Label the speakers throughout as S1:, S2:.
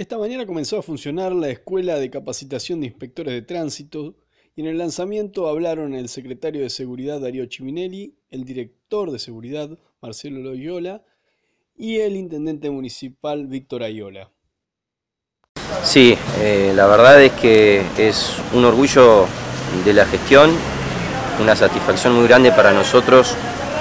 S1: Esta mañana comenzó a funcionar la Escuela de Capacitación de Inspectores de Tránsito y en el lanzamiento hablaron el secretario de Seguridad Darío Chiminelli, el director de Seguridad Marcelo Loyola y el intendente municipal Víctor Ayola.
S2: Sí, eh, la verdad es que es un orgullo de la gestión, una satisfacción muy grande para nosotros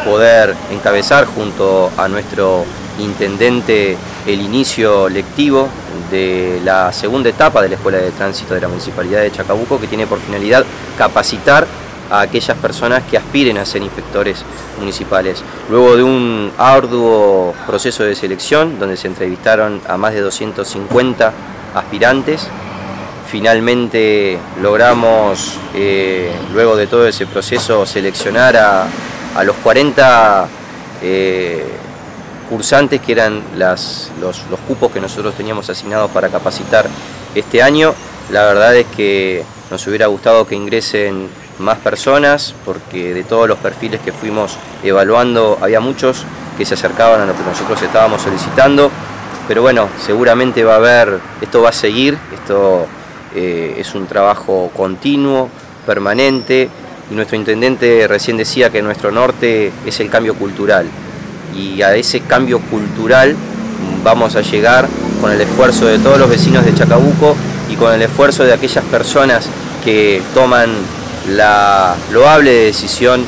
S2: poder encabezar junto a nuestro intendente el inicio lectivo de la segunda etapa de la Escuela de Tránsito de la Municipalidad de Chacabuco que tiene por finalidad capacitar a aquellas personas que aspiren a ser inspectores municipales. Luego de un arduo proceso de selección donde se entrevistaron a más de 250 aspirantes, finalmente logramos, eh, luego de todo ese proceso, seleccionar a, los 40 cursantes, que eran los, cupos que nosotros teníamos asignados para capacitar este año. La verdad es que nos hubiera gustado que ingresen más personas, porque de todos los perfiles que fuimos evaluando había muchos que se acercaban a lo que nosotros estábamos solicitando. Pero bueno, seguramente va a haber, esto va a seguir, esto eh, es un trabajo continuo, permanente, y nuestro intendente recién decía que nuestro norte es el cambio cultural y a ese cambio cultural vamos a llegar con el esfuerzo de todos los vecinos de Chacabuco y con el esfuerzo de aquellas personas que toman la loable decisión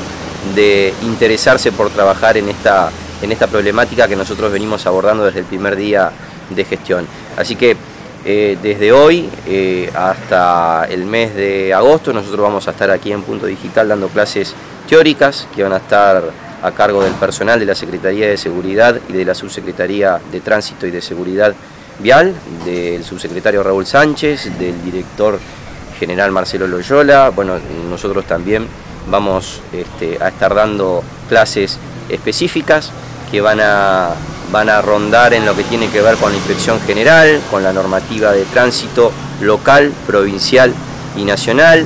S2: de interesarse por trabajar en esta, en esta problemática que nosotros venimos abordando desde el primer día de gestión. Así que eh, desde hoy eh, hasta el mes de agosto nosotros vamos a estar aquí en Punto Digital dando clases teóricas que van a estar a cargo del personal de la Secretaría de Seguridad y de la Subsecretaría de Tránsito y de Seguridad Vial, del subsecretario Raúl Sánchez, del director general Marcelo Loyola. Bueno, nosotros también vamos este, a estar dando clases específicas que van a, van a rondar en lo que tiene que ver con la inspección general, con la normativa de tránsito local, provincial y nacional,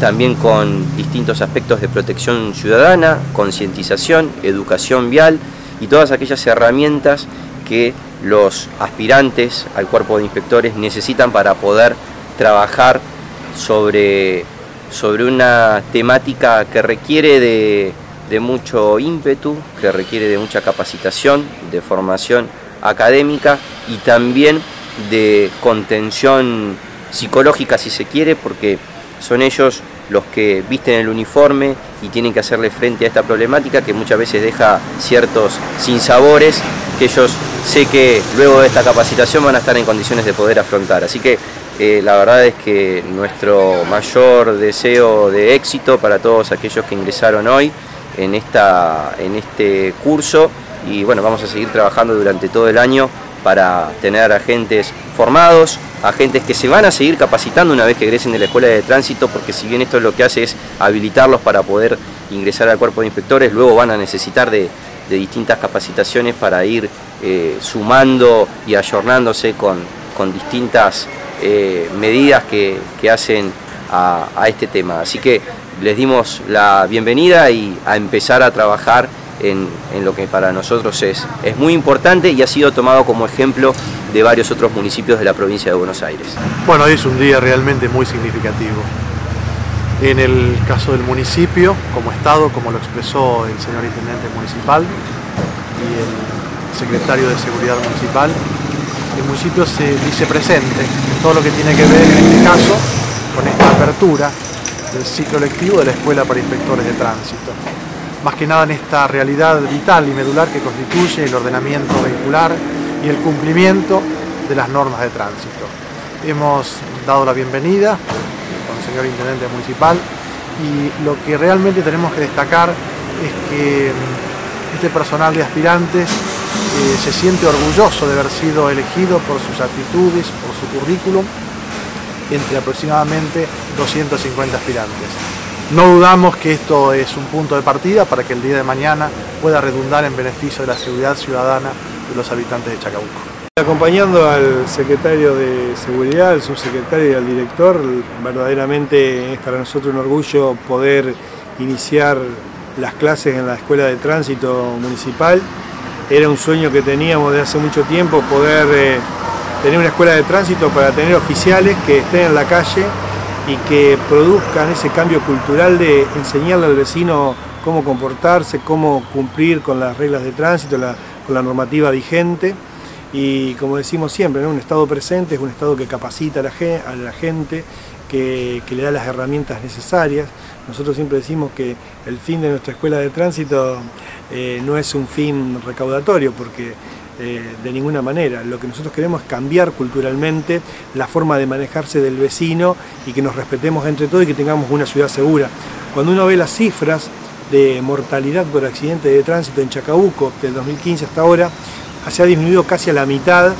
S2: también con distintos aspectos de protección ciudadana, concientización, educación vial y todas aquellas herramientas que los aspirantes al cuerpo de inspectores necesitan para poder trabajar sobre, sobre una temática que requiere de, de mucho ímpetu, que requiere de mucha capacitación, de formación académica y también de contención psicológica si se quiere, porque son ellos los que visten el uniforme y tienen que hacerle frente a esta problemática que muchas veces deja ciertos sinsabores que ellos sé que luego de esta capacitación van a estar en condiciones de poder afrontar. Así que eh, la verdad es que nuestro mayor deseo de éxito para todos aquellos que ingresaron hoy en, esta, en este curso y bueno, vamos a seguir trabajando durante todo el año para tener agentes formados, agentes que se van a seguir capacitando una vez que egresen de la escuela de tránsito, porque si bien esto lo que hace es habilitarlos para poder ingresar al cuerpo de inspectores, luego van a necesitar de, distintas capacitaciones para ir eh, sumando y ayornándose con, distintas eh, medidas que, hacen a, a este tema. Así que les dimos la bienvenida y a empezar a trabajar en, lo que para nosotros es, es muy importante y ha sido tomado como ejemplo de varios otros municipios de la provincia de Buenos Aires.
S3: Bueno, hoy es un día realmente muy significativo. En el caso del municipio, como Estado, como lo expresó el señor Intendente Municipal y el Secretario de Seguridad Municipal, el municipio se dice presente en todo lo que tiene que ver, en este caso, con esta apertura del ciclo lectivo de la Escuela para Inspectores de Tránsito más que nada en esta realidad vital y medular que constituye el ordenamiento vehicular y el cumplimiento de las normas de tránsito. Hemos dado la bienvenida con el señor Intendente Municipal y lo que realmente tenemos que destacar es que mm, este personal de aspirantes eh, se siente orgulloso de haber sido elegido por sus actitudes, por su currículum, entre aproximadamente 250 aspirantes. No dudamos que esto es un punto de partida para que el día de mañana pueda redundar en beneficio de la seguridad ciudadana de los habitantes de Chacabuco.
S4: Acompañando al secretario de Seguridad, al subsecretario y al director, verdaderamente es para nosotros un orgullo poder iniciar las clases en la Escuela de Tránsito Municipal. Era un sueño que teníamos de hace mucho tiempo poder eh, tener una escuela de tránsito para tener oficiales que estén en la calle y que produzcan ese cambio cultural de enseñarle al vecino cómo comportarse, cómo cumplir con las reglas de tránsito, con la normativa vigente. Y como decimos siempre, un Estado presente es un Estado que capacita a la, gente, que, le da las herramientas necesarias. Nosotros siempre decimos que el fin de nuestra escuela de tránsito eh, no es un fin recaudatorio, porque eh, de ninguna manera. Lo que nosotros queremos es cambiar culturalmente la forma de manejarse del vecino y que nos respetemos entre todos y que tengamos una ciudad segura. Cuando uno ve las cifras de mortalidad por accidente de tránsito en Chacabuco del 2015 hasta ahora, se ha disminuido casi a la mitad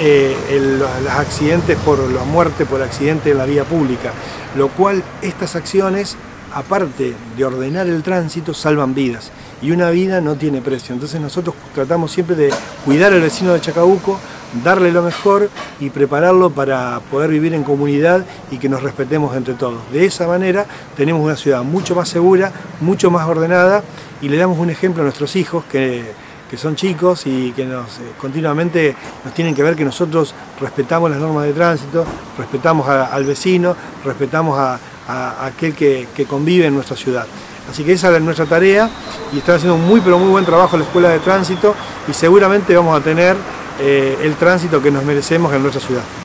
S4: eh, los accidentes por la muerte por accidente en la vía pública, lo cual estas acciones, aparte de ordenar el tránsito, salvan vidas y una vida no tiene precio. Entonces nosotros tratamos siempre de cuidar al vecino de Chacabuco, darle lo mejor y prepararlo para poder vivir en comunidad y que nos respetemos entre todos. De esa manera tenemos una ciudad mucho más segura, mucho más ordenada y le damos un ejemplo a nuestros hijos que, son chicos y que nos, eh, continuamente nos tienen que ver que nosotros respetamos las normas de tránsito, respetamos al vecino, respetamos a, aquel que convive en nuestra ciudad. Así que esa es nuestra tarea y están haciendo muy pero muy buen trabajo la Escuela de Tránsito y seguramente vamos a tener eh, el tránsito que nos merecemos en nuestra ciudad.